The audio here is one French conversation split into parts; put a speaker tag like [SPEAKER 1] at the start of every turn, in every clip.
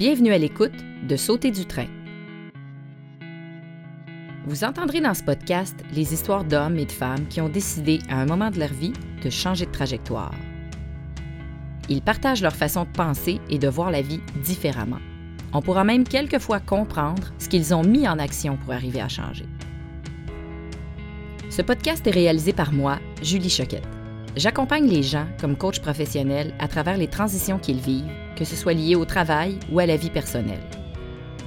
[SPEAKER 1] Bienvenue à l'écoute de Sauter du train. Vous entendrez dans ce podcast les histoires d'hommes et de femmes qui ont décidé à un moment de leur vie de changer de trajectoire. Ils partagent leur façon de penser et de voir la vie différemment. On pourra même quelquefois comprendre ce qu'ils ont mis en action pour arriver à changer. Ce podcast est réalisé par moi, Julie Choquette. J'accompagne les gens comme coach professionnel à travers les transitions qu'ils vivent, que ce soit lié au travail ou à la vie personnelle.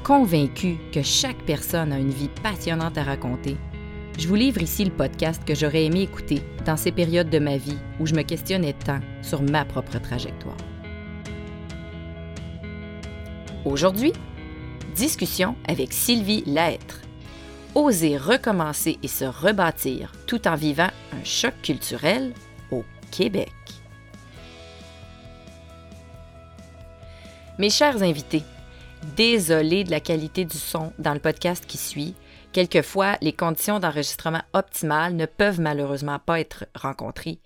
[SPEAKER 1] Convaincu que chaque personne a une vie passionnante à raconter, je vous livre ici le podcast que j'aurais aimé écouter dans ces périodes de ma vie où je me questionnais tant sur ma propre trajectoire. Aujourd'hui, discussion avec Sylvie Laêtre. Oser recommencer et se rebâtir tout en vivant un choc culturel au Québec. Mes chers invités, désolé de la qualité du son dans le podcast qui suit. Quelquefois, les conditions d'enregistrement optimales ne peuvent malheureusement pas être rencontrées,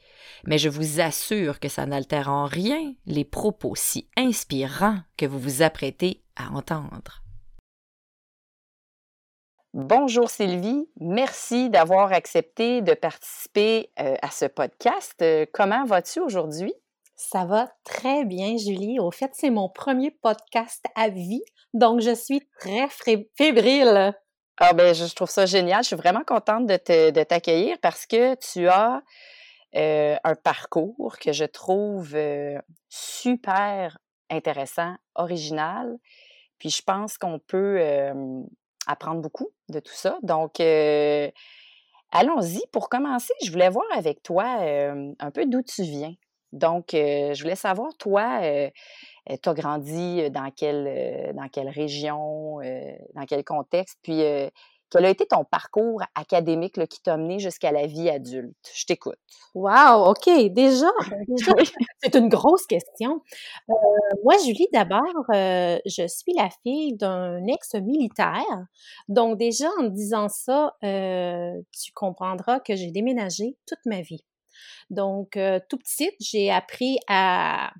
[SPEAKER 1] mais je vous assure que ça n'altère en rien les propos si inspirants que vous vous apprêtez à entendre. Bonjour Sylvie, merci d'avoir accepté de participer euh, à ce podcast. Euh, comment vas-tu aujourd'hui?
[SPEAKER 2] Ça va très bien, Julie. Au fait, c'est mon premier podcast à vie, donc je suis très fébrile.
[SPEAKER 1] Ah ben, je trouve ça génial. Je suis vraiment contente de, t'accueillir parce que tu as euh, un parcours que je trouve super intéressant, original. Puis je pense qu'on peut apprendre beaucoup de tout ça. Donc, euh, allons-y. Pour commencer, je voulais voir avec toi euh, un peu d'où tu viens. Donc, euh, je voulais savoir, toi, tu as grandi dans quelle, dans quelle région, dans quel contexte, puis quel a été ton parcours académique qui t'a mené jusqu'à la vie adulte? Je t'écoute.
[SPEAKER 2] Wow, OK. Déjà, c'est une grosse question. Euh, moi, Julie, d'abord, euh, je suis la fille d'un ex-militaire. Donc, déjà, en disant ça, euh, tu comprendras que j'ai déménagé toute ma vie. Donc, tout petite, j'ai appris à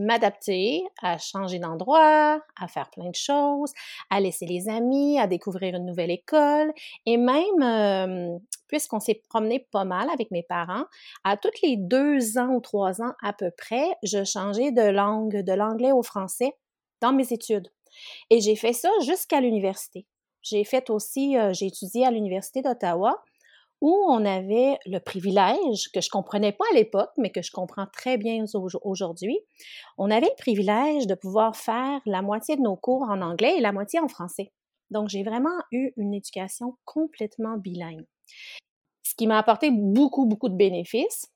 [SPEAKER 2] m'adapter, à changer d'endroit, à faire plein de choses, à laisser les amis, à découvrir une nouvelle école et même, euh, puisqu'on s'est promené pas mal avec mes parents, à toutes les deux ans ou trois ans à peu près, je changeais de langue, de l'anglais au français dans mes études. Et j'ai fait ça jusqu'à l'université. J'ai fait aussi, euh, j'ai étudié à l'Université d'Ottawa où on avait le privilège, que je comprenais pas à l'époque, mais que je comprends très bien aujourd'hui, on avait le privilège de pouvoir faire la moitié de nos cours en anglais et la moitié en français. Donc, j'ai vraiment eu une éducation complètement bilingue. Ce qui m'a apporté beaucoup, beaucoup de bénéfices.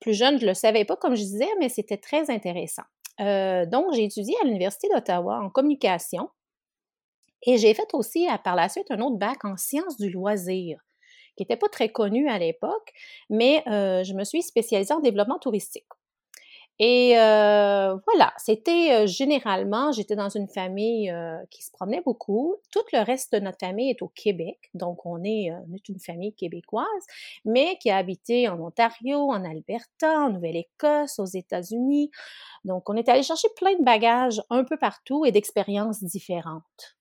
[SPEAKER 2] Plus jeune, je ne le savais pas, comme je disais, mais c'était très intéressant. Euh, donc, j'ai étudié à l'Université d'Ottawa en communication et j'ai fait aussi par la suite un autre bac en sciences du loisir qui n'était pas très connu à l'époque, mais euh, je me suis spécialisée en développement touristique. Et euh, voilà, c'était euh, généralement, j'étais dans une famille qui se promenait beaucoup. Tout le reste de notre famille est au Québec, donc on est, on est une famille québécoise, mais qui a habité en Ontario, en Alberta, en Nouvelle-Écosse, aux États-Unis. Donc on est allé chercher plein de bagages un peu partout et d'expériences différentes.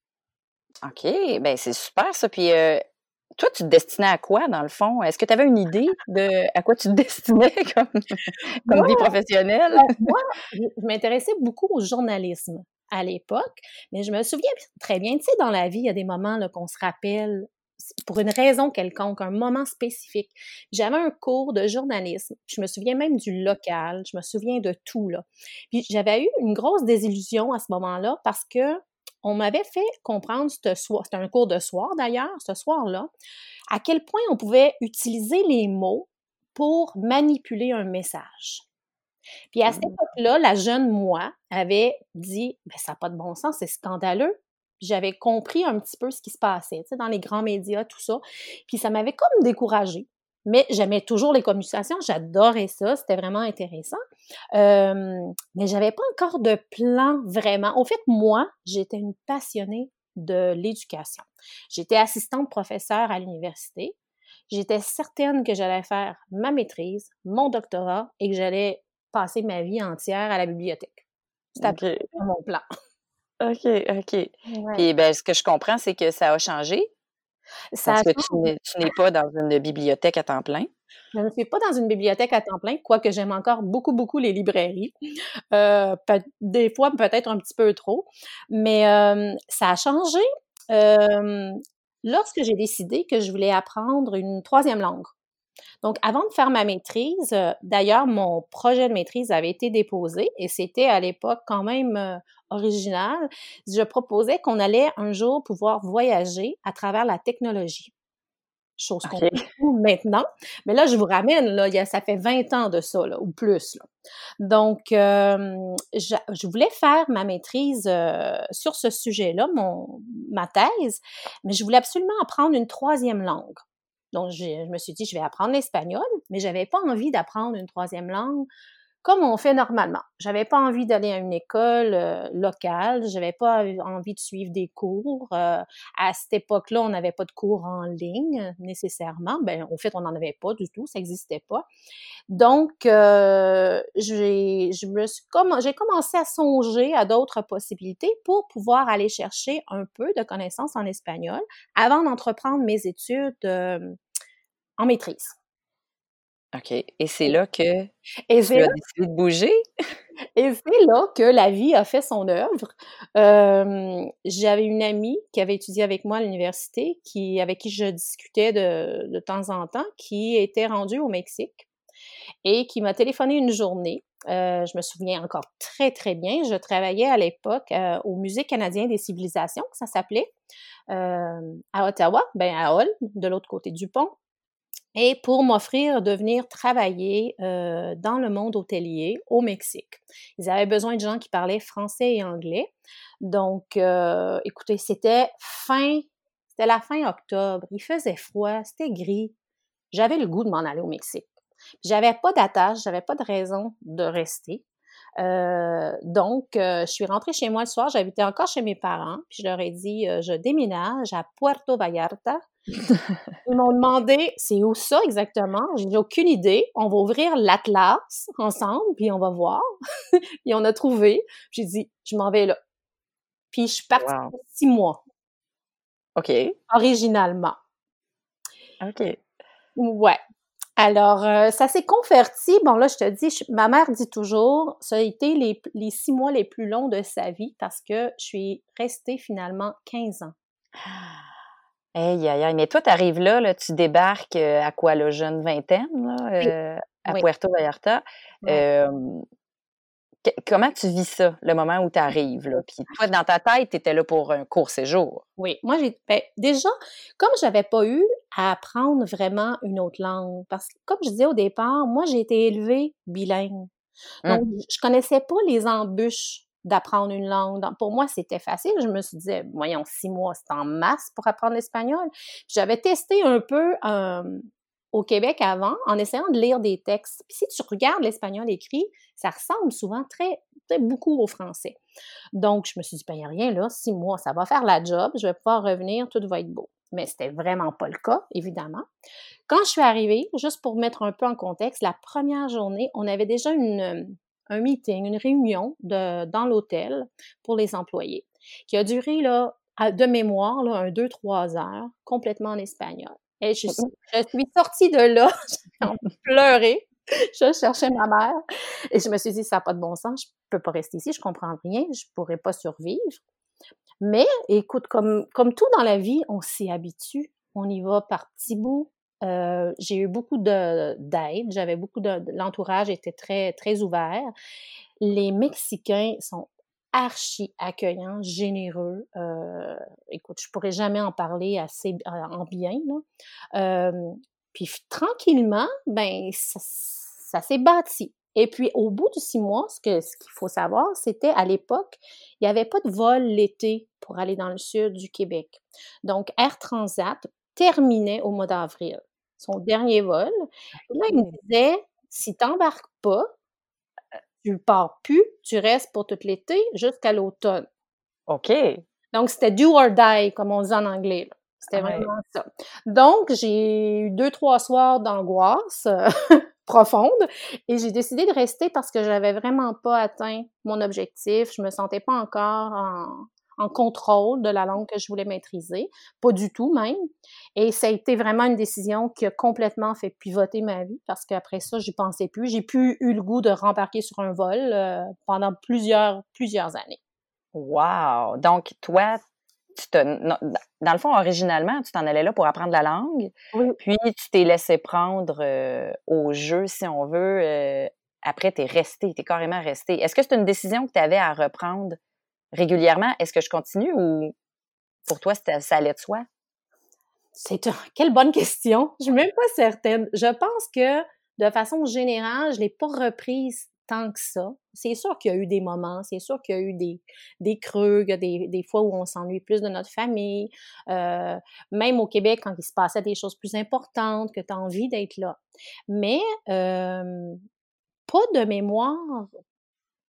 [SPEAKER 1] OK, ben c'est super ça. Puis toi, tu te destinais à quoi, dans le fond? Est-ce que tu avais une idée de à quoi tu te destinais comme, vie professionnelle?
[SPEAKER 2] Ben, moi, je m'intéressais beaucoup au journalisme à l'époque, mais je me souviens très bien, tu sais, dans la vie, il y a des moments qu'on se rappelle pour une raison quelconque, un moment spécifique. J'avais un cours de journalisme, je me souviens même du local, je me souviens de tout, là. Puis j'avais eu une grosse désillusion à ce moment-là parce que on m'avait fait comprendre ce soir, c'était un cours de soir d'ailleurs, ce soir-là, à quel point on pouvait utiliser les mots pour manipuler un message. Puis à cette mmh. époque-là, la jeune moi avait dit ben, ça n'a pas de bon sens, c'est scandaleux. J'avais compris un petit peu ce qui se passait, tu sais, dans les grands médias, tout ça. Puis ça m'avait comme découragée. Mais j'aimais toujours les communications, j'adorais ça, c'était vraiment intéressant. Euh, mais j'avais pas encore de plan vraiment. Au fait, moi, j'étais une passionnée de l'éducation. J'étais assistante professeure à l'université. J'étais certaine que j'allais faire ma maîtrise, mon doctorat et que j'allais passer ma vie entière à la bibliothèque. C'était mon plan.
[SPEAKER 1] OK, OK. Et ben, ce que je comprends, c'est que ça a changé. Ça parce que tu n'es pas dans une bibliothèque à temps plein.
[SPEAKER 2] Je ne suis pas dans une bibliothèque à temps plein, quoique j'aime encore beaucoup, beaucoup les librairies. Euh, des fois, peut-être un petit peu trop. Mais euh, ça a changé euh, lorsque j'ai décidé que je voulais apprendre une troisième langue. Donc, avant de faire ma maîtrise, d'ailleurs, mon projet de maîtrise avait été déposé et c'était à l'époque quand même original. Je proposais qu'on allait un jour pouvoir voyager à travers la technologie chose qu'on fait maintenant. Mais là, je vous ramène, là, il y a, ça fait 20 ans de ça, là, ou plus. Là. Donc, euh, je, je, voulais faire ma maîtrise euh, sur ce sujet-là, mon, ma thèse, mais je voulais absolument apprendre une troisième langue. Donc, je, me suis dit, je vais apprendre l'espagnol, mais j'avais pas envie d'apprendre une troisième langue comme on fait normalement. J'avais pas envie d'aller à une école euh, locale, j'avais pas envie de suivre des cours. Euh, à cette époque-là, on n'avait pas de cours en ligne nécessairement. Ben, en fait, on n'en avait pas du tout, ça n'existait pas. Donc, euh, j'ai, je me suis j'ai commencé à songer à d'autres possibilités pour pouvoir aller chercher un peu de connaissances en espagnol avant d'entreprendre mes études en maîtrise.
[SPEAKER 1] OK. Et c'est là que et tu as décidé de bouger?
[SPEAKER 2] Et c'est là que la vie a fait son œuvre. J'avais une amie qui avait étudié avec moi à l'université, qui, avec qui je discutais de, de temps en temps, qui était rendue au Mexique et qui m'a téléphoné une journée. Euh, je me souviens encore très, très bien. Je travaillais à l'époque euh, au Musée canadien des civilisations, ça s'appelait, euh, à Ottawa, ben à Hull, de l'autre côté du pont et pour m'offrir de venir travailler euh, dans le monde hôtelier au Mexique. Ils avaient besoin de gens qui parlaient français et anglais. Donc, euh, écoutez, c'était fin, c'était la fin octobre. Il faisait froid, c'était gris. J'avais le goût de m'en aller au Mexique. J'avais pas d'attache, j'avais pas de raison de rester. Euh, donc, je suis rentrée chez moi le soir, j'habitais encore chez mes parents, puis je leur ai dit, je déménage à Puerto Vallarta, ils m'ont demandé c'est où ça exactement? J'ai aucune idée. On va ouvrir l'Atlas ensemble, puis on va voir. puis on a trouvé. J'ai dit je m'en vais là. Puis je suis partie pour six mois.
[SPEAKER 1] OK.
[SPEAKER 2] Originalement.
[SPEAKER 1] OK.
[SPEAKER 2] Ouais. Alors, euh, ça s'est converti. Bon, là, je te dis, ma mère dit toujours, ça a été les, les, six mois les plus longs de sa vie parce que je suis restée finalement 15 ans.
[SPEAKER 1] Aïe, aïe, aïe. Mais toi, tu arrives là, là, tu débarques euh, à quoi, la jeune vingtaine, là, euh, à Puerto Vallarta? comment tu vis ça, le moment où tu arrives? Là? Puis toi, dans ta tête, tu étais là pour un court séjour.
[SPEAKER 2] Oui, moi, j'ai ben, déjà, comme j'avais pas eu à apprendre vraiment une autre langue, parce que comme je disais au départ, moi, j'ai été élevée bilingue. Hum. Donc, je connaissais pas les embûches d'apprendre une langue. pour moi, c'était facile. Je me suis dit, voyons, six mois, c'est en masse pour apprendre l'espagnol. J'avais testé un peu au Québec avant en essayant de lire des textes. Puis si tu regardes l'espagnol écrit, ça ressemble souvent très, très beaucoup au français. Donc, je me suis dit, ben, il n'y a rien là, six mois, ça va faire la job, je vais pouvoir revenir, tout va être beau. Mais c'était vraiment pas le cas, évidemment. Quand je suis arrivée, juste pour mettre un peu en contexte, la première journée, on avait déjà une, un meeting, une réunion dans l'hôtel pour les employés, qui a duré là, de mémoire là, un deux, trois heures, complètement en espagnol. Et je, suis sortie de là, j'ai pleuré. Je cherchais ma mère et je me suis dit, ça n'a pas de bon sens, je peux pas rester ici, je comprends rien, je pourrais pas survivre. Mais écoute, comme, comme tout dans la vie, on s'y habitue, on y va par petits bouts, euh, j'ai eu beaucoup d'aide, j'avais beaucoup de, l'entourage était très très ouvert. Les Mexicains sont archi accueillants, généreux. Euh, écoute, je pourrais jamais en parler assez en bien. Là. Euh, puis tranquillement, ben ça, ça s'est bâti. Et puis au bout de six mois, ce que ce qu'il faut savoir, c'était à l'époque, il n'y avait pas de vol l'été pour aller dans le sud du Québec. Donc Air Transat terminait au mois d'avril son dernier vol. là, il me disait, si tu n'embarques pas, tu pars plus, tu restes pour tout l'été jusqu'à l'automne.
[SPEAKER 1] OK.
[SPEAKER 2] Donc, c'était do or die, comme on dit en anglais. C'était vraiment ça. Donc, j'ai eu deux, trois soirs d'angoisse profonde. Et j'ai décidé de rester parce que j'avais vraiment pas atteint mon objectif. Je me sentais pas encore en, en contrôle de la langue que je voulais maîtriser, pas du tout même. Et ça a été vraiment une décision qui a complètement fait pivoter ma vie parce qu'après ça, j'y pensais plus. J'ai plus eu le goût de rembarquer sur un vol euh, pendant plusieurs plusieurs années.
[SPEAKER 1] Wow! Donc toi, tu te, dans le fond, originalement, tu t'en allais là pour apprendre la langue, puis tu t'es laissé prendre euh, au jeu, si on veut. Euh, après, tu es resté, tu es carrément resté. Est-ce que c'est une décision que tu avais à reprendre régulièrement, est-ce que je continue ou pour toi, ça allait de soi?
[SPEAKER 2] C'est une... quelle bonne question. Je suis même pas certaine. Je pense que de façon générale, je l'ai pas reprise tant que ça. C'est sûr qu'il y a eu des moments, c'est sûr qu'il y a eu des, des creux, il y a des, des fois où on s'ennuie plus de notre famille. Euh, même au Québec, quand il se passait des choses plus importantes, que tu as envie d'être là. Mais euh, pas de mémoire,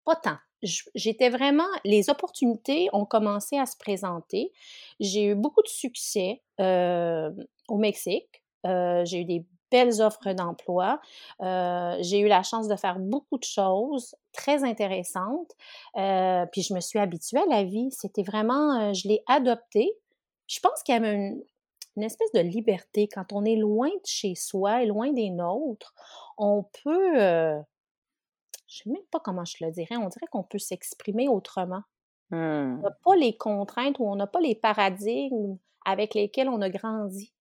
[SPEAKER 2] pas tant j'étais vraiment, les opportunités ont commencé à se présenter. J'ai eu beaucoup de succès euh, au Mexique. Euh, j'ai eu des belles offres d'emploi. Euh, j'ai eu la chance de faire beaucoup de choses très intéressantes. puis je me suis habituée à la vie. C'était vraiment, je l'ai adopté. Je pense qu'il y a une, une espèce de liberté quand on est loin de chez soi et loin des nôtres. On peut je sais même pas comment je le dirais, on dirait qu'on peut s'exprimer autrement. On n'a mmh. pas les contraintes ou on n'a pas les paradigmes avec lesquels on a grandi.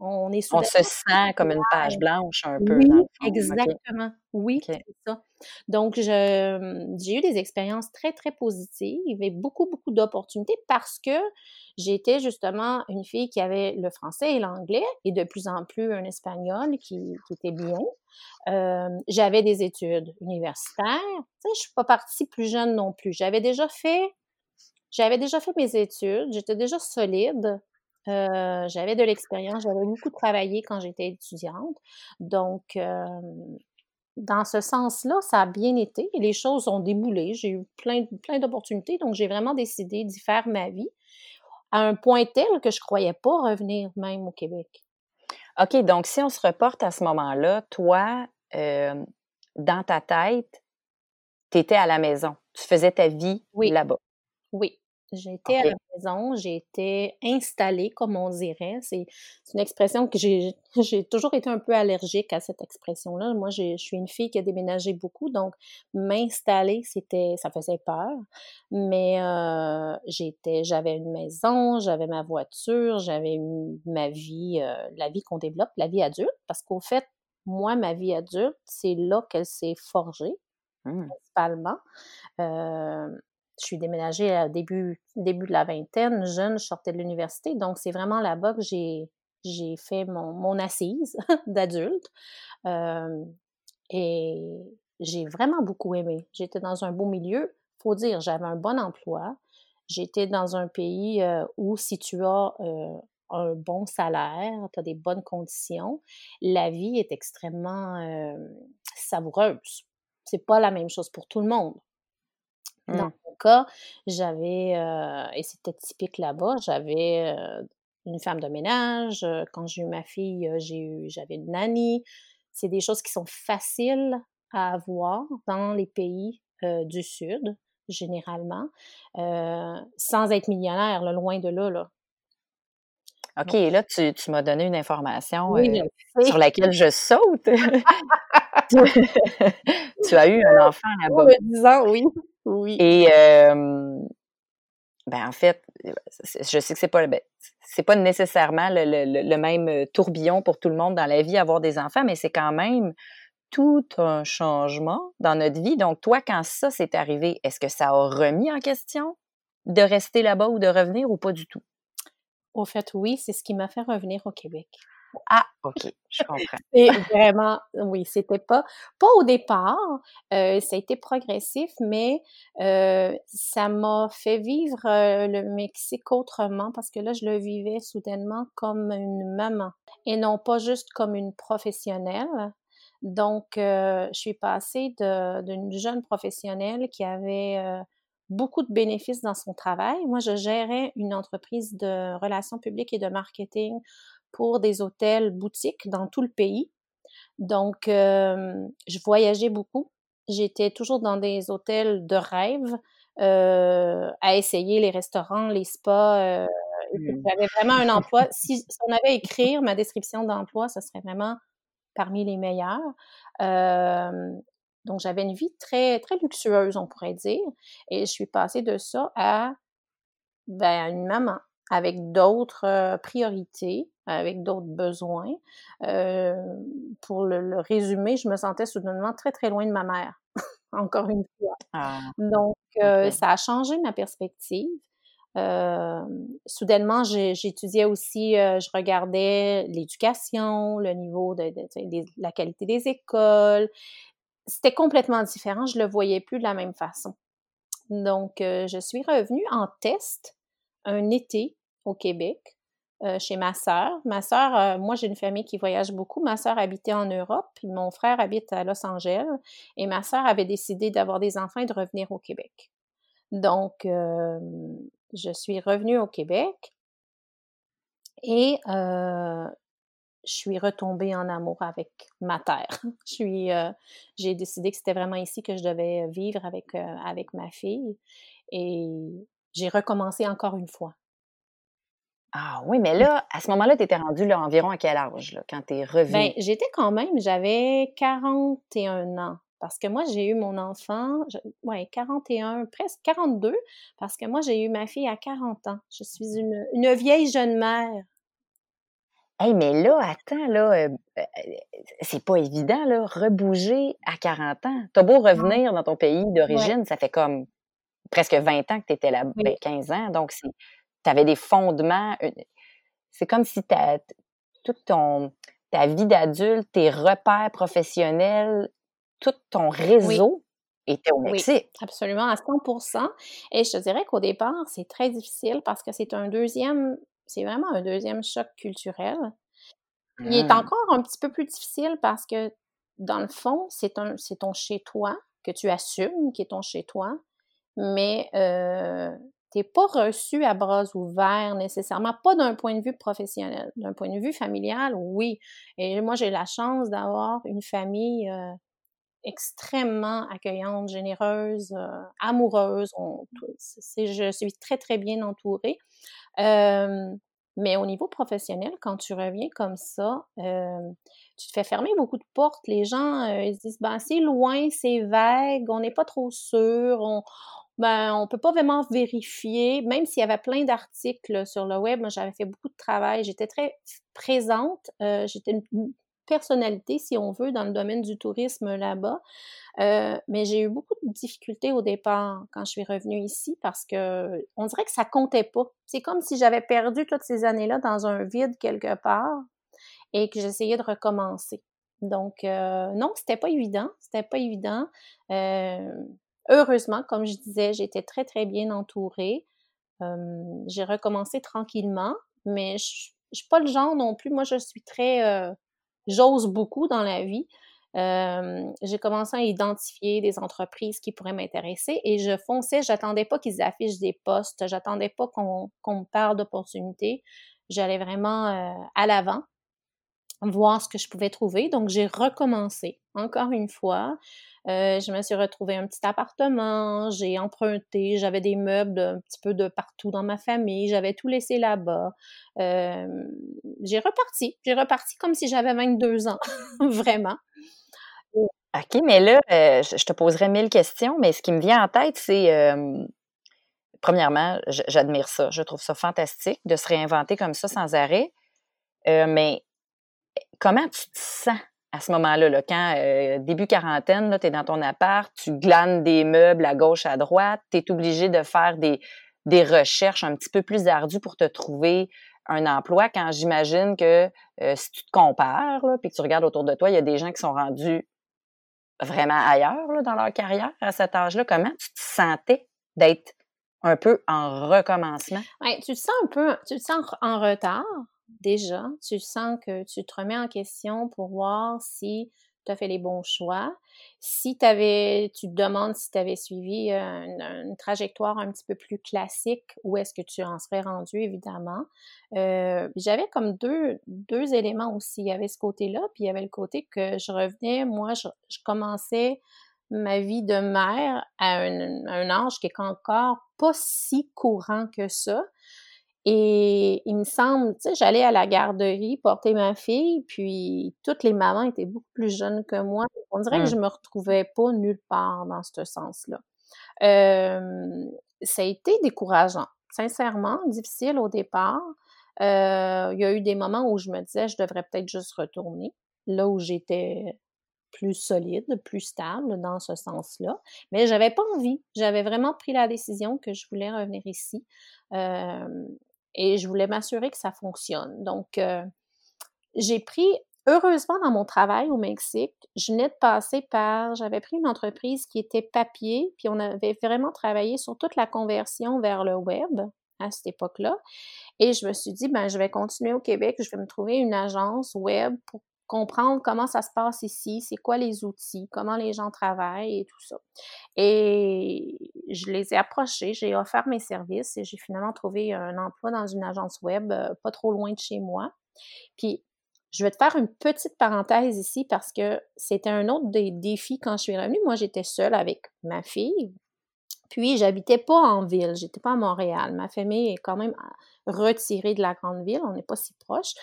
[SPEAKER 1] On est On se sent comme une page blanche un peu.
[SPEAKER 2] Oui, exactement. Oui, c'est ça. Donc, j'ai eu des expériences très, très positives et beaucoup, beaucoup d'opportunités parce que j'étais justement une fille qui avait le français et l'anglais et de plus en plus un espagnol qui, était bien. Euh, j'avais des études universitaires. Tu sais, je suis pas partie plus jeune non plus. J'avais déjà fait, j'avais déjà fait mes études. J'étais déjà solide. Euh, j'avais de l'expérience. J'avais beaucoup travaillé quand j'étais étudiante. Donc, euh, dans ce sens-là, ça a bien été. Les choses ont déboulé. J'ai eu plein, plein d'opportunités. Donc, j'ai vraiment décidé d'y faire ma vie à un point tel que je croyais pas revenir même au Québec.
[SPEAKER 1] OK, donc si on se reporte à ce moment-là, toi, euh, dans ta tête, tu étais à la maison. Tu faisais ta vie là-bas.
[SPEAKER 2] Oui. J'étais à la maison, j'ai été installée, comme on dirait. C'est une expression que j'ai toujours été un peu allergique à cette expression-là. Moi, je suis une fille qui a déménagé beaucoup, donc m'installer, c'était, ça faisait peur. Mais euh, j'étais, j'avais une maison, j'avais ma voiture, j'avais ma vie, euh, la vie qu'on développe, la vie adulte, parce qu'au fait, moi, ma vie adulte, c'est là qu'elle s'est forgée, mmh. principalement. Euh, je suis déménagée au début, début de la vingtaine, jeune, je sortais de l'université. Donc, c'est vraiment là-bas que j'ai, j'ai fait mon, mon assise d'adulte. Euh, et j'ai vraiment beaucoup aimé. J'étais dans un beau milieu. Faut dire, j'avais un bon emploi. J'étais dans un pays euh, où si tu as euh, un bon salaire, tu as des bonnes conditions, la vie est extrêmement savoureuse. C'est pas la même chose pour tout le monde. Dans mmh. Cas, j'avais, euh, et c'était typique là-bas, j'avais euh, une femme de ménage. Euh, quand j'ai eu ma fille, j'ai eu, j'avais une nanny. C'est des choses qui sont faciles à avoir dans les pays du Sud, généralement, sans être millionnaire, loin de là. là.
[SPEAKER 1] OK, là, tu, tu m'as donné une information sur laquelle je saute. tu as eu un enfant là-bas.
[SPEAKER 2] Disant, oui. Oui.
[SPEAKER 1] Et ben en fait, je sais que c'est pas ben, c'est pas nécessairement le, même tourbillon pour tout le monde dans la vie avoir des enfants, mais c'est quand même tout un changement dans notre vie. Donc toi, quand ça s'est arrivé, est-ce que ça a remis en question de rester là-bas ou de revenir ou pas du tout?
[SPEAKER 2] Au fait, oui, c'est ce qui m'a fait revenir au Québec.
[SPEAKER 1] Ah, OK, je comprends.
[SPEAKER 2] C'est vraiment, oui, c'était pas, pas au départ, euh, ça a été progressif, mais euh, ça m'a fait vivre euh, le Mexique autrement parce que là, je le vivais soudainement comme une maman et non pas juste comme une professionnelle. Donc, je suis passée d'une jeune professionnelle qui avait beaucoup de bénéfices dans son travail. Moi, je gérais une entreprise de relations publiques et de marketing pour des hôtels boutiques dans tout le pays. Donc, je voyageais beaucoup. J'étais toujours dans des hôtels de rêve, à essayer les restaurants, les spas. Mmh. J'avais vraiment un emploi. Si, on avait à écrire ma description d'emploi, ce serait vraiment parmi les meilleurs. donc, j'avais une vie très, très luxueuse, on pourrait dire. Et je suis passée de ça à ben, une maman avec d'autres priorités, avec d'autres besoins. pour le, résumer, je me sentais soudainement très, très loin de ma mère, encore une fois. Ah, donc, ça a changé ma perspective. soudainement, j'étudiais aussi, je regardais l'éducation, le niveau de, la qualité des écoles. C'était complètement différent, je le voyais plus de la même façon. Donc, je suis revenue en test un été au Québec euh, chez ma sœur. Ma sœur, euh, moi j'ai une famille qui voyage beaucoup. Ma sœur habitait en Europe, puis mon frère habite à Los Angeles. Et ma sœur avait décidé d'avoir des enfants et de revenir au Québec. Donc, euh, je suis revenue au Québec et je suis retombée en amour avec ma terre. J'ai décidé que c'était vraiment ici que je devais vivre avec avec ma fille et j'ai recommencé encore une fois.
[SPEAKER 1] Ah oui, mais là, à ce moment-là, tu étais rendu là, environ à quel âge, là, quand tu es revenue?
[SPEAKER 2] Bien, j'étais quand même, j'avais 41 ans. Parce que moi, j'ai eu mon enfant, ouais, 41, presque 42, parce que moi, j'ai eu ma fille à 40 ans. Je suis une, une vieille jeune mère.
[SPEAKER 1] Hey, mais là, attends, là, euh, euh, c'est pas évident, là, rebouger à 40 ans. T'as beau revenir dans ton pays d'origine, ça fait comme presque 20 ans que tu étais là, 15 ans, donc c'est tu avais des fondements. C'est comme si toute ton, ta vie d'adulte, tes repères professionnels, tout ton réseau était au Mexique.
[SPEAKER 2] Oui, absolument, à 100% Et je te dirais qu'au départ, c'est très difficile parce que c'est un deuxième, c'est vraiment un deuxième choc culturel. Il est mmh. encore un petit peu plus difficile parce que, dans le fond, c'est ton chez-toi que tu assumes, qui est ton chez-toi, mais euh, t'es pas reçu à bras ouverts nécessairement, pas d'un point de vue professionnel, d'un point de vue familial, oui. Et moi, j'ai la chance d'avoir une famille euh, extrêmement accueillante, généreuse, euh, amoureuse. je suis très, très bien entourée. mais au niveau professionnel, quand tu reviens comme ça, tu te fais fermer beaucoup de portes. Les gens, ils se disent, ben, c'est loin, c'est vague, on n'est pas trop sûr, ben, on peut pas vraiment vérifier, même s'il y avait plein d'articles sur le web. Moi, j'avais fait beaucoup de travail. J'étais très présente. Euh, j'étais une, personnalité, si on veut, dans le domaine du tourisme là-bas. Euh, mais j'ai eu beaucoup de difficultés au départ quand je suis revenue ici parce que on dirait que ça comptait pas. C'est comme si j'avais perdu toutes ces années-là dans un vide quelque part et que j'essayais de recommencer. Donc euh, non, c'était pas évident, c'était pas évident. Euh, Heureusement, comme je disais, j'étais très, très bien entourée. j'ai recommencé tranquillement, mais je ne suis pas le genre non plus. Moi, je suis très... Euh, j'ose beaucoup dans la vie. j'ai commencé à identifier des entreprises qui pourraient m'intéresser et je fonçais, j'attendais pas qu'ils affichent des postes, j'attendais pas qu'on me parle d'opportunités. J'allais vraiment euh, à l'avant, voir ce que je pouvais trouver. Donc, j'ai recommencé, encore une fois. Euh, je me suis retrouvée un petit appartement, j'ai emprunté, j'avais des meubles un petit peu de partout dans ma famille, j'avais tout laissé là-bas. Euh, j'ai reparti, j'ai reparti comme si j'avais 22 ans, vraiment.
[SPEAKER 1] OK, mais là, euh, je te poserai mille questions, mais ce qui me vient en tête, c'est, premièrement, j'admire ça, je trouve ça fantastique de se réinventer comme ça sans arrêt, mais comment tu te sens à ce moment-là, là, quand euh, début quarantaine, tu es dans ton appart, tu glanes des meubles à gauche, à droite, tu es obligé de faire des, des recherches un petit peu plus ardues pour te trouver un emploi quand j'imagine que euh, si tu te compares, puis que tu regardes autour de toi, il y a des gens qui sont rendus vraiment ailleurs dans leur carrière à cet âge-là. Comment tu te sentais d'être un peu en recommencement?
[SPEAKER 2] Ouais, tu te sens un peu, tu te sens en retard, déjà, tu sens que tu te remets en question pour voir si tu as fait les bons choix. Si avais, tu te demandes si tu avais suivi une, trajectoire un petit peu plus classique, où est-ce que tu en serais rendu, évidemment. Euh, j'avais comme deux, éléments aussi. Il y avait ce côté-là, puis il y avait le côté que je revenais, moi, je, commençais ma vie de mère à un, à un âge qui est encore pas si courant que ça. Et il me semble, tu sais, j'allais à la garderie porter ma fille, puis toutes les mamans étaient beaucoup plus jeunes que moi. On dirait que mmh. je me retrouvais pas nulle part dans ce sens-là. ça a été décourageant, sincèrement, difficile au départ. Euh, il y a eu des moments où je me disais, je devrais peut-être juste retourner, là où j'étais plus solide, plus stable dans ce sens-là. Mais j'avais pas envie. J'avais vraiment pris la décision que je voulais revenir ici. Euh, et je voulais m'assurer que ça fonctionne. Donc, euh, j'ai pris, heureusement, dans mon travail au Mexique, je venais de passer par, j'avais pris une entreprise qui était papier, puis on avait vraiment travaillé sur toute la conversion vers le web à cette époque-là. Et je me suis dit, ben, je vais continuer au Québec, je vais me trouver une agence web pour comprendre comment ça se passe ici, c'est quoi les outils, comment les gens travaillent et tout ça. Et je les ai approchés, j'ai offert mes services et j'ai finalement trouvé un emploi dans une agence web euh, pas trop loin de chez moi. Puis, je vais te faire une petite parenthèse ici parce que c'était un autre des défis quand je suis revenue. Moi, j'étais seule avec ma fille. Puis, j'habitais pas en ville, j'étais pas à Montréal. Ma famille est quand même retirée de la grande ville, on n'est pas si proche.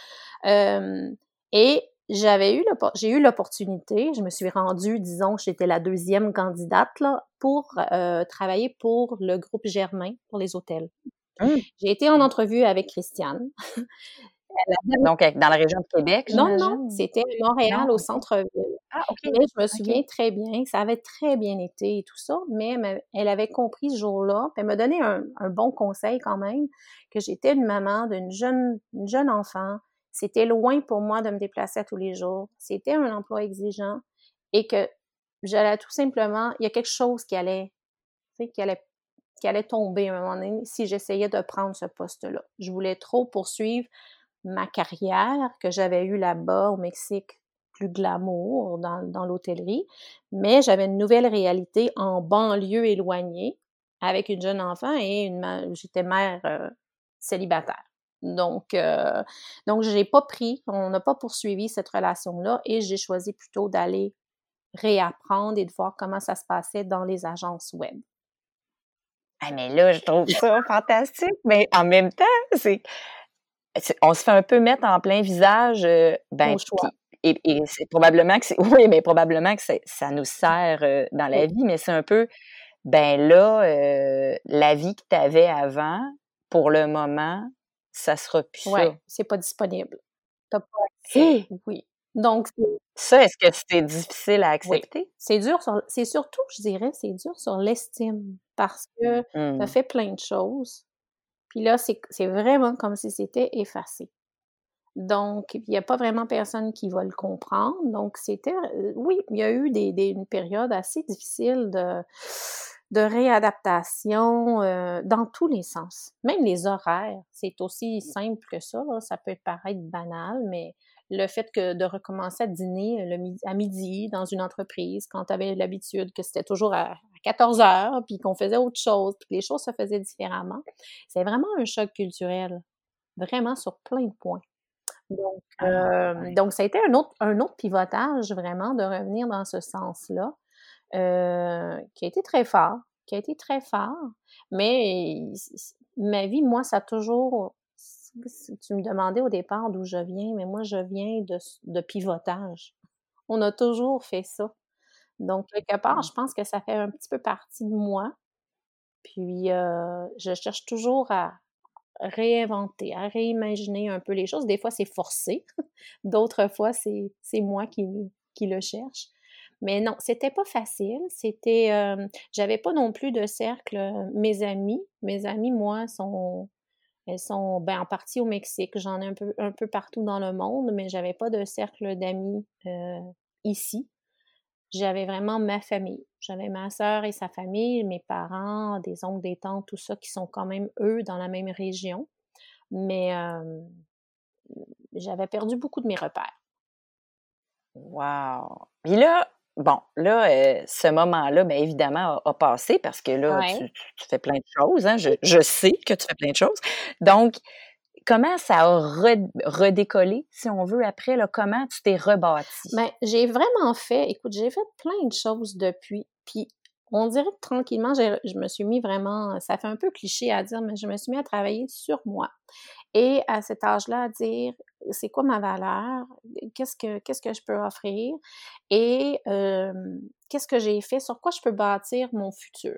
[SPEAKER 2] Euh, et j'avais eu j'ai eu l'opportunité, je me suis rendue, disons j'étais la deuxième candidate là, pour euh, travailler pour le groupe Germain pour les hôtels. Mmh. J'ai été en entrevue avec Christiane.
[SPEAKER 1] Donc, dans la région de Québec,
[SPEAKER 2] Non, non, c'était Montréal, au centre-ville. Ah, OK. je me souviens très bien ça avait très bien été et tout ça, mais elle avait compris ce jour-là, elle m'a donné un, un, bon conseil quand même, que j'étais une maman d'une jeune, une jeune enfant c'était loin pour moi de me déplacer à tous les jours. C'était un emploi exigeant et que j'allais tout simplement, il y a quelque chose qui allait, qui allait, qui allait tomber à un moment donné si j'essayais de prendre ce poste-là. Je voulais trop poursuivre ma carrière que j'avais eue là-bas au Mexique, plus glamour dans, l'hôtellerie, mais j'avais une nouvelle réalité en banlieue éloignée avec une jeune enfant et j'étais mère euh, célibataire. Donc, euh, donc je n'ai pas pris, on n'a pas poursuivi cette relation-là et j'ai choisi plutôt d'aller réapprendre et de voir comment ça se passait dans les agences web.
[SPEAKER 1] Ah, mais là, je trouve ça fantastique, mais en même temps, c'est, on se fait un peu mettre en plein visage, euh, ben, et, c'est probablement que c'est, oui, mais probablement que ça nous sert euh, dans la vie, mais c'est un peu, ben là, euh, la vie que tu avais avant, pour le moment, ça sera plus ouais, ça.
[SPEAKER 2] c'est pas disponible. T'as pas accès. Oui. Donc,
[SPEAKER 1] ça, est-ce que c'est difficile à accepter?
[SPEAKER 2] C'est dur sur, c'est surtout, je dirais, c'est dur sur l'estime parce que tu as mmh. fait plein de choses. Puis là, c'est, vraiment comme si c'était effacé. Donc, il n'y a pas vraiment personne qui va le comprendre. Donc, c'était, euh, oui, il y a eu des, des, une période assez difficile de, de réadaptation euh, dans tous les sens. Même les horaires, c'est aussi simple que ça. Ça peut paraître banal, mais le fait que de recommencer à dîner le, à midi dans une entreprise, quand tu avais l'habitude que c'était toujours à, 14 heures, puis qu'on faisait autre chose, puis que les choses se faisaient différemment, c'est vraiment un choc culturel, vraiment sur plein de points. Donc, ah, euh, donc ça a été un autre, un autre pivotage vraiment de revenir dans ce sens-là. Euh, qui a été très fort, qui a été très fort, mais ma vie, moi, ça a toujours... Tu me demandais au départ d'où je viens, mais moi, je viens de, de pivotage. On a toujours fait ça. Donc, quelque part, mmh. je pense que ça fait un petit peu partie de moi. Puis, euh, je cherche toujours à réinventer, à réimaginer un peu les choses. Des fois, c'est forcé. D'autres fois, c'est moi qui, qui le cherche. Mais non, c'était pas facile. C'était, euh, j'avais pas non plus de cercle. Euh, mes amis, mes amis, moi, sont, elles sont, ben, en partie au Mexique. J'en ai un peu, un peu partout dans le monde, mais j'avais pas de cercle d'amis euh, ici. J'avais vraiment ma famille. J'avais ma sœur et sa famille, mes parents, des oncles, des tantes, tout ça qui sont quand même eux dans la même région. Mais j'avais perdu beaucoup de mes repères.
[SPEAKER 1] Wow! Puis là, bon, là, euh, ce moment-là, bien évidemment, a, passé parce que là, tu, fais plein de choses. Hein? Je, sais que tu fais plein de choses. Donc, comment ça a redécollé, si on veut, après? Là, comment tu t'es rebâti?
[SPEAKER 2] Bien, j'ai vraiment fait, écoute, j'ai fait plein de choses depuis. Puis, on dirait que tranquillement, je me suis mis vraiment, ça fait un peu cliché à dire, mais je me suis mis à travailler sur moi. Et à cet âge-là, à dire c'est quoi ma valeur, qu'est-ce que, je peux offrir? Et qu'est-ce que j'ai fait, sur quoi je peux bâtir mon futur?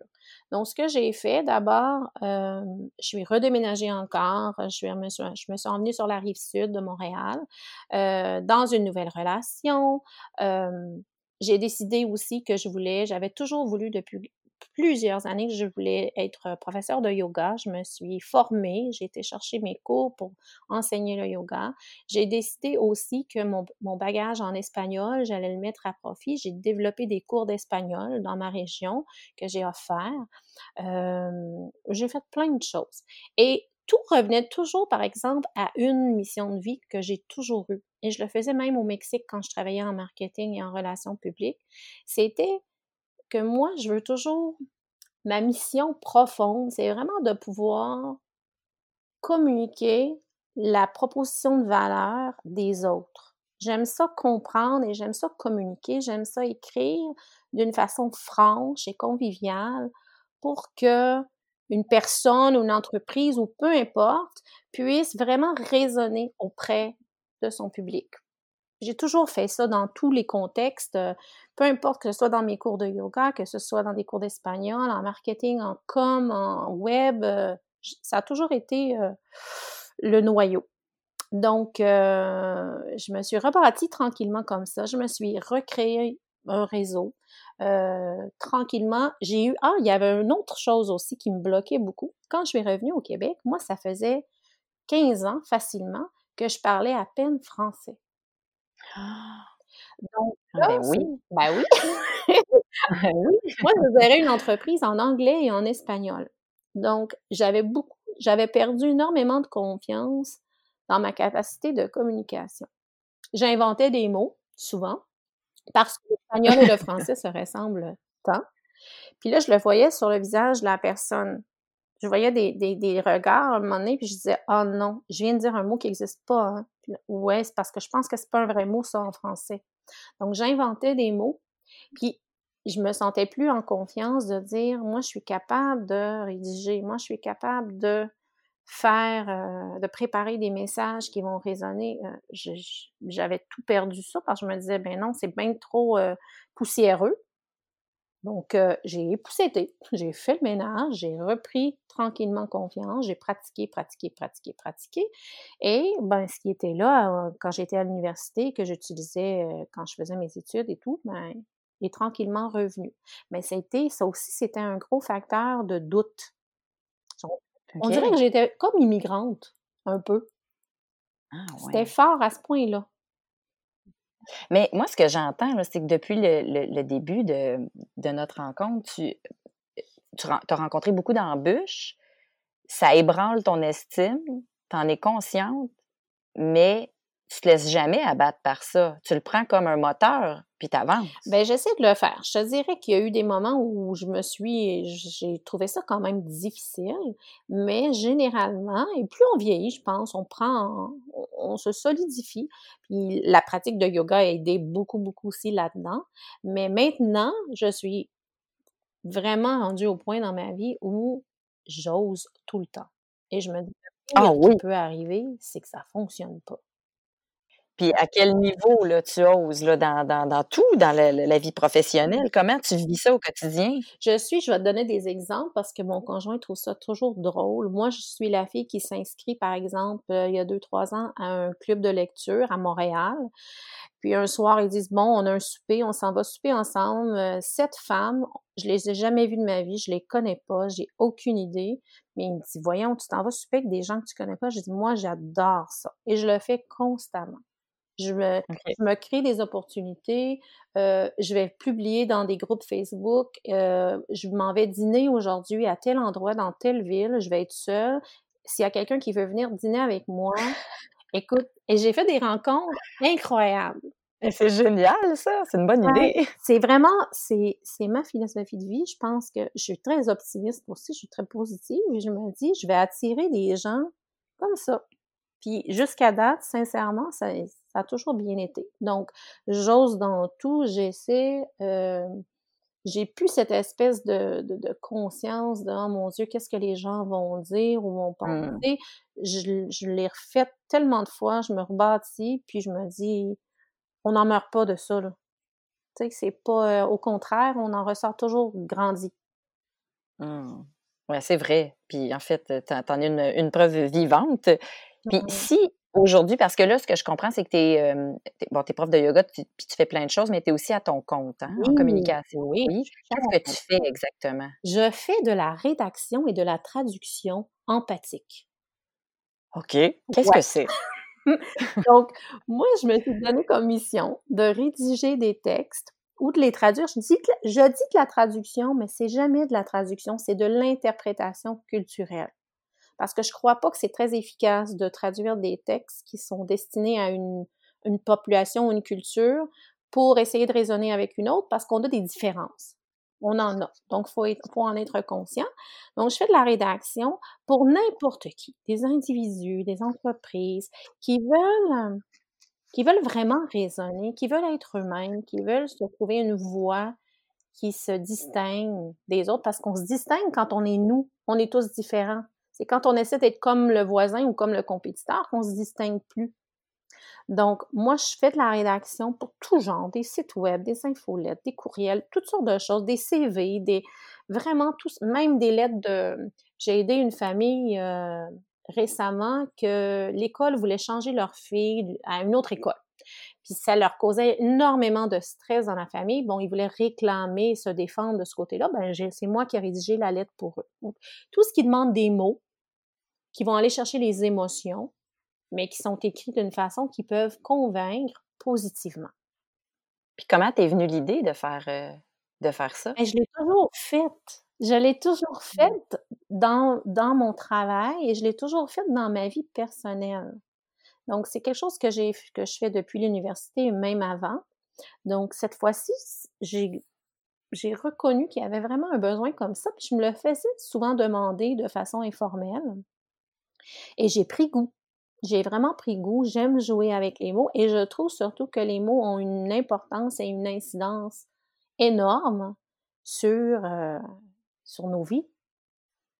[SPEAKER 2] Donc, ce que j'ai fait, d'abord, je suis redéménagée encore, je, je me suis emmenée sur la rive sud de Montréal dans une nouvelle relation. J'ai décidé aussi que je voulais, j'avais toujours voulu depuis plusieurs années que je voulais être professeur de yoga. Je me suis formée, j'ai été chercher mes cours pour enseigner le yoga. J'ai décidé aussi que mon, bagage en espagnol, j'allais le mettre à profit. J'ai développé des cours d'espagnol dans ma région que j'ai offert. j'ai fait plein de choses. Et tout revenait toujours, par exemple, à une mission de vie que j'ai toujours eue. Et je le faisais même au Mexique quand je travaillais en marketing et en relations publiques. C'était que moi, je veux toujours, ma mission profonde, c'est vraiment de pouvoir communiquer la proposition de valeur des autres. J'aime ça comprendre et j'aime ça communiquer, j'aime ça écrire d'une façon franche et conviviale pour que une personne ou une entreprise ou peu importe puisse vraiment résonner auprès de son public. J'ai toujours fait ça dans tous les contextes, euh, peu importe que ce soit dans mes cours de yoga, que ce soit dans des cours d'espagnol, en marketing, en com, en web, euh, ça a toujours été euh, le noyau. Donc, je me suis repartie tranquillement comme ça. Je me suis recréé un réseau. Tranquillement, j'ai eu... Ah, il y avait une autre chose aussi qui me bloquait beaucoup. Quand je suis revenue au Québec, moi, ça faisait 15 ans facilement que je parlais à peine français. Donc,
[SPEAKER 1] ah, ben oui.
[SPEAKER 2] Ben oui. Ben oui. Moi, je gérais une entreprise en anglais et en espagnol. Donc, j'avais beaucoup, j'avais perdu énormément de confiance dans ma capacité de communication. J'inventais des mots, souvent, parce que l'espagnol et le français se ressemblent tant. Puis là, je le voyais sur le visage de la personne. Je voyais des, des, regards à un moment donné, puis je disais, oh non, je viens de dire un mot qui n'existe pas. Hein. ouais, c'est parce que je pense que c'est pas un vrai mot, ça, en français. Donc, j'inventais des mots, puis je me sentais plus en confiance de dire, moi, je suis capable de rédiger, moi, je suis capable de euh, de préparer des messages qui vont résonner. Euh, j'avais tout perdu ça parce que je me disais, ben non, c'est bien trop euh, poussiéreux. Donc, j'ai épousseté, j'ai fait le ménage, j'ai repris tranquillement confiance, j'ai pratiqué, pratiqué, pratiqué, pratiqué. Et ben, ce qui était là quand j'étais à l'université, que j'utilisais quand je faisais mes études et tout, ben, est tranquillement revenu. Mais c'était, ça aussi, c'était un gros facteur de doute. On dirait que j'étais comme immigrante, un peu. Ah, c'était fort à ce point-là.
[SPEAKER 1] Mais moi, ce que j'entends, c'est que depuis le, début de, notre rencontre, tu, tu as rencontré beaucoup d'embûches, ça ébranle ton estime, tu en es consciente, mais tu te laisses jamais abattre par ça. Tu le prends comme un moteur, puis tu avances.
[SPEAKER 2] Bien, j'essaie de le faire. Je te dirais qu'il y a eu des moments où je me suis, j'ai trouvé ça quand même difficile, mais généralement, et plus on vieillit, je pense, on prend, on, se solidifie. Puis la pratique de yoga a aidé beaucoup, beaucoup aussi là-dedans. Mais maintenant, je suis vraiment rendue au point dans ma vie où j'ose tout le temps. Et je me dis, ah, oui. qui peut arriver, c'est que ça fonctionne pas.
[SPEAKER 1] Puis à quel niveau là, tu oses là, dans, dans, dans tout, dans la, vie professionnelle? Comment tu vis ça au quotidien?
[SPEAKER 2] Je suis, je vais te donner des exemples parce que mon conjoint trouve ça toujours drôle. Moi, je suis la fille qui s'inscrit, par exemple, euh, il y a deux, trois ans, à un club de lecture à Montréal. Puis un soir, ils disent, bon, on a un souper, on s'en va souper ensemble. Euh, sept femmes, je les ai jamais vues de ma vie, je les connais pas, j'ai aucune idée. Mais il me dit, voyons, tu t'en vas souper avec des gens que tu connais pas. Je dis, moi, j'adore ça. Et je le fais constamment. Je me, je me crée des opportunités. Euh, je vais publier dans des groupes Facebook. Euh, je m'en vais dîner aujourd'hui à tel endroit, dans telle ville. Je vais être seule. S'il y a quelqu'un qui veut venir dîner avec moi, écoute, et j'ai fait des rencontres incroyables.
[SPEAKER 1] C'est génial, ça! C'est une bonne idée!
[SPEAKER 2] C'est vraiment, c'est ma philosophie de vie. Je pense que je suis très optimiste aussi, je suis très positive et je me dis, je vais attirer des gens comme ça. Puis jusqu'à date, sincèrement, ça, ça a toujours bien été. Donc, j'ose dans tout, j'essaie. Euh, j'ai plus cette espèce de, de, conscience de oh mon Dieu, qu'est-ce que les gens vont dire ou vont mmh. penser. Je, je l'ai refait tellement de fois, je me rebâtis, puis je me dis on n'en meurt pas de ça. Là. Tu sais, c'est pas. Euh, au contraire, on en ressort toujours grandi.
[SPEAKER 1] Oui, c'est vrai. Puis en fait, t'en as une, une preuve vivante. Puis si aujourd'hui, parce que là, ce que je comprends, c'est que tu es, bon, es prof de yoga, puis tu fais plein de choses, mais tu es aussi à ton compte, hein, en communication. Oui. Qu'est-ce que tu fais exactement?
[SPEAKER 2] Je fais de la rédaction et de la traduction empathique.
[SPEAKER 1] OK. Qu'est-ce que c'est?
[SPEAKER 2] Donc, moi, je me suis donné comme mission de rédiger des textes ou de les traduire. Je dis que, je dis que la traduction, mais c'est jamais de la traduction, c'est de l'interprétation culturelle parce que je crois pas que c'est très efficace de traduire des textes qui sont destinés à une, une population ou une culture pour essayer de raisonner avec une autre parce qu'on a des différences. On en a. Donc, il faut, faut, en être conscient. Donc, je fais de la rédaction pour n'importe qui, des individus, des entreprises qui veulent, qui veulent vraiment raisonner, qui veulent être eux-mêmes, qui veulent se trouver une voix qui se distingue des autres parce qu'on se distingue quand on est nous. On est tous différents. C'est quand on essaie d'être comme le voisin ou comme le compétiteur qu'on se distingue plus. Donc, moi, je fais de la rédaction pour tout genre, des sites web, des infolettes, des courriels, toutes sortes de choses, des CV, des vraiment tous, même des lettres de. J'ai aidé une famille euh, récemment que l'école voulait changer leur fille à une autre école. Puis ça leur causait énormément de stress dans la famille. Bon, ils voulaient réclamer, se défendre de ce côté-là. Ben, c'est moi qui ai rédigé la lettre pour eux. tout ce qui demande des mots, qui vont aller chercher les émotions, mais qui sont écrits d'une façon qui peuvent convaincre positivement.
[SPEAKER 1] Puis comment t'es venue l'idée de faire, euh, de faire ça?
[SPEAKER 2] Ben, je l'ai toujours faite. Je l'ai toujours mmh. faite dans, dans mon travail et je l'ai toujours faite dans ma vie personnelle. Donc, c'est quelque chose que, j'ai, que je fais depuis l'université, même avant. Donc, cette fois-ci, j'ai, j'ai reconnu qu'il y avait vraiment un besoin comme ça, puis je me le faisais souvent demander de façon informelle. Et j'ai pris goût. J'ai vraiment pris goût. J'aime jouer avec les mots et je trouve surtout que les mots ont une importance et une incidence énorme sur, euh, nos vies.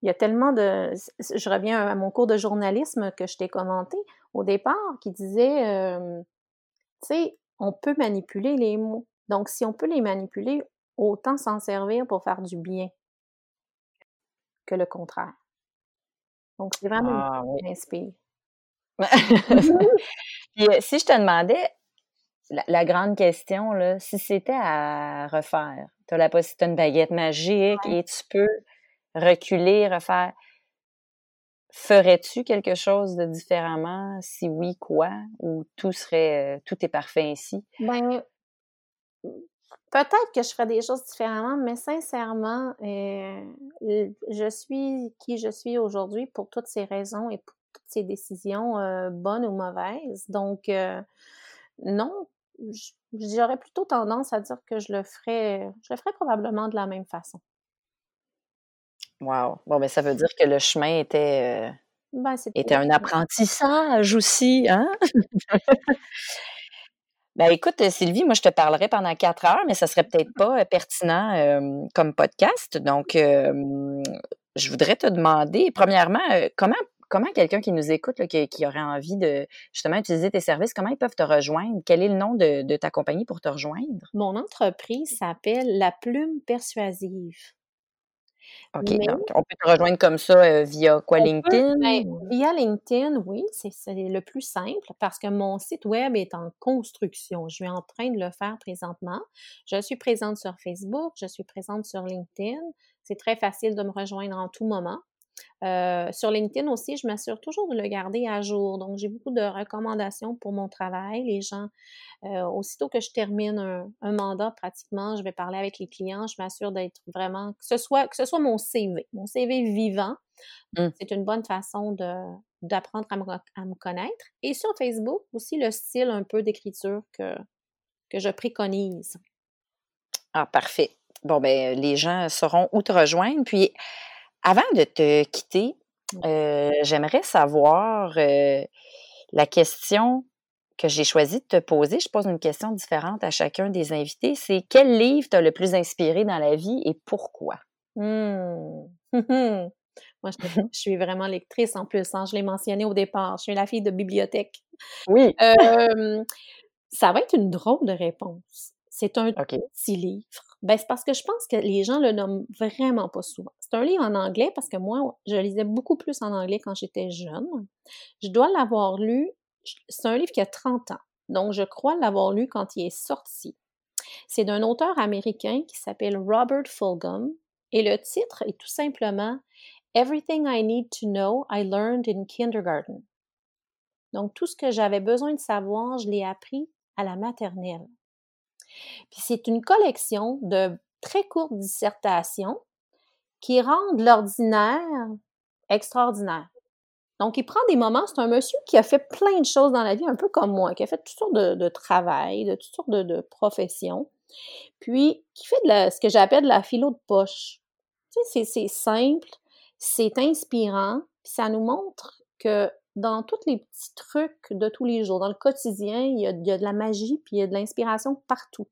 [SPEAKER 2] Il y a tellement de... Je reviens à mon cours de journalisme que je t'ai commenté au départ qui disait, tu sais, on peut manipuler les mots. Donc, si on peut les manipuler, autant s'en servir pour faire du bien que le contraire. Donc, c'est vraiment ah, oui. m'inspire.
[SPEAKER 1] Puis, euh, si je te demandais, la, grande question, là, si c'était à refaire, tu as la possibilité une baguette magique et tu peux reculer, refaire. Ferais-tu quelque chose de différemment? Si oui, quoi? Ou tout serait, euh, tout est parfait ainsi?
[SPEAKER 2] Ben, Peut-être que je ferais des choses différemment, mais sincèrement, euh, je suis qui je suis aujourd'hui pour toutes ces raisons et pour toutes ces décisions, euh, bonnes ou mauvaises. Donc, euh, non, j'aurais plutôt tendance à dire que je le ferais, je le ferais probablement de la même façon.
[SPEAKER 1] Wow. Bon, ben ça veut dire que le chemin était, ben, était un apprentissage aussi, hein? Ben écoute, Sylvie, moi je te parlerai pendant quatre heures, mais ça serait peut-être pas euh, pertinent comme podcast. Donc, je voudrais te demander, premièrement, euh, comment comment quelqu'un qui nous écoute, qui, aurait envie de justement utiliser tes services, comment ils peuvent te rejoindre? Quel est le nom de ta compagnie pour te rejoindre?
[SPEAKER 2] Mon entreprise s'appelle La Plume Persuasive.
[SPEAKER 1] OK, donc on peut te rejoindre comme ça euh, via quoi, LinkedIn?
[SPEAKER 2] Ben, via LinkedIn, oui, c'est le plus simple parce que mon site web est en construction. Je suis en train de le faire présentement. Je suis présente sur Facebook, je suis présente sur LinkedIn. C'est très facile de me rejoindre en tout moment. Euh, sur LinkedIn aussi, je m'assure toujours de le garder à jour. Donc, j'ai beaucoup de recommandations pour mon travail. Les gens, euh, aussitôt que je termine un, mandat, pratiquement, je vais parler avec les clients. Je m'assure d'être vraiment, que ce soit, que ce soit mon CV, mon CV vivant. Mmh. C'est une bonne façon de, d'apprendre à me, à me, connaître. Et sur Facebook aussi, le style un peu d'écriture que, que je préconise.
[SPEAKER 1] Ah, parfait. Bon, ben, les gens sauront où te rejoindre. Puis, avant de te quitter, euh, j'aimerais savoir euh, la question que j'ai choisi de te poser. Je pose une question différente à chacun des invités. C'est quel livre t'a le plus inspiré dans la vie et pourquoi?
[SPEAKER 2] Mmh. Moi, je, suis vraiment lectrice en plus. Hein. Je l'ai mentionné au départ. Je suis la fille de bibliothèque.
[SPEAKER 1] Oui.
[SPEAKER 2] ça va être une drôle de réponse. C'est un petit livre. Ben, c'est parce que je pense que les gens le nomment vraiment pas souvent. C'est un livre en anglais parce que moi, je lisais beaucoup plus en anglais quand j'étais jeune. Je dois l'avoir lu. C'est un livre qui a 30 ans. Donc, je crois l'avoir lu quand il est sorti. C'est d'un auteur américain qui s'appelle Robert Fulghum. Et le titre est tout simplement Everything I Need to Know I Learned in Kindergarten. Donc, tout ce que j'avais besoin de savoir, je l'ai appris à la maternelle. Puis c'est une collection de très courtes dissertations qui rendent l'ordinaire extraordinaire. Donc, il prend des moments, c'est un monsieur qui a fait plein de choses dans la vie, un peu comme moi, qui a fait toutes sortes de, travail, de toutes sortes de, professions, puis qui fait de ce que j'appelle de la philo de poche. Tu c'est simple, c'est inspirant, puis ça nous montre que dans tous les petits trucs de tous les jours, dans le quotidien, il y a, de la magie, puis il y a de l'inspiration partout.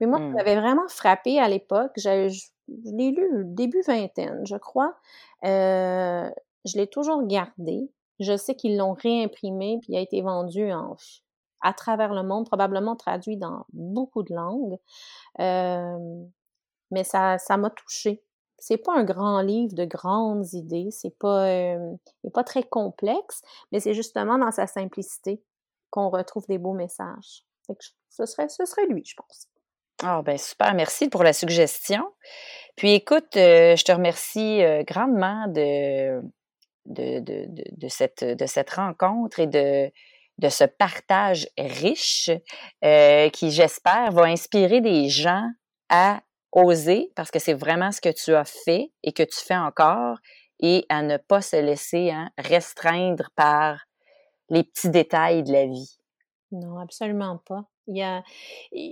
[SPEAKER 2] Mais moi, ça mmh. m'avait vraiment frappé à l'époque. Je, l'ai lu début vingtaine, je crois. Euh, je l'ai toujours gardé. Je sais qu'ils l'ont réimprimé, puis il a été vendu à travers le monde, probablement traduit dans beaucoup de langues. Euh, mais ça, ça m'a touchée c'est pas un grand livre de grandes idées, c'est pas, euh, pas très complexe, mais c'est justement dans sa simplicité qu'on retrouve des beaux messages. ce, serait, serait lui, je pense.
[SPEAKER 1] Ah, ben super, merci pour la suggestion. Puis écoute, euh, je te remercie euh, grandement de, de, de, de, cette, de cette rencontre et de, de ce partage riche qui, j'espère, va inspirer des gens à oser, parce que c'est vraiment ce que tu as fait et que tu fais encore, et à ne pas se laisser hein, restreindre par les petits détails de la vie.
[SPEAKER 2] Non, absolument pas. Il y a,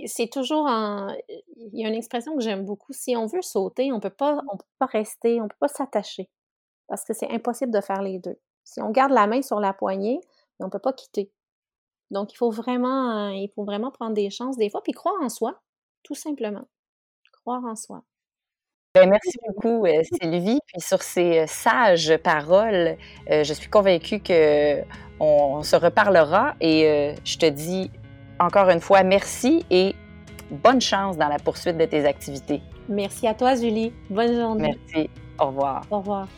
[SPEAKER 2] c'est toujours un, il y a une expression que j'aime beaucoup. Si on veut sauter, on peut pas, on peut pas rester, on peut pas s'attacher, parce que c'est impossible de faire les deux. Si on garde la main sur la poignée, on peut pas quitter. Donc il faut vraiment, il faut vraiment prendre des chances des fois, puis croire en soi, tout simplement en soi.
[SPEAKER 1] Ben, merci beaucoup, euh, Sylvie. Puis sur ces euh, sages paroles, euh, je suis convaincue qu'on se reparlera et je te dis encore une fois merci et bonne chance dans la poursuite de tes activités.
[SPEAKER 2] Merci à toi, Julie. Bonne journée.
[SPEAKER 1] Merci. Au revoir.
[SPEAKER 2] Au revoir.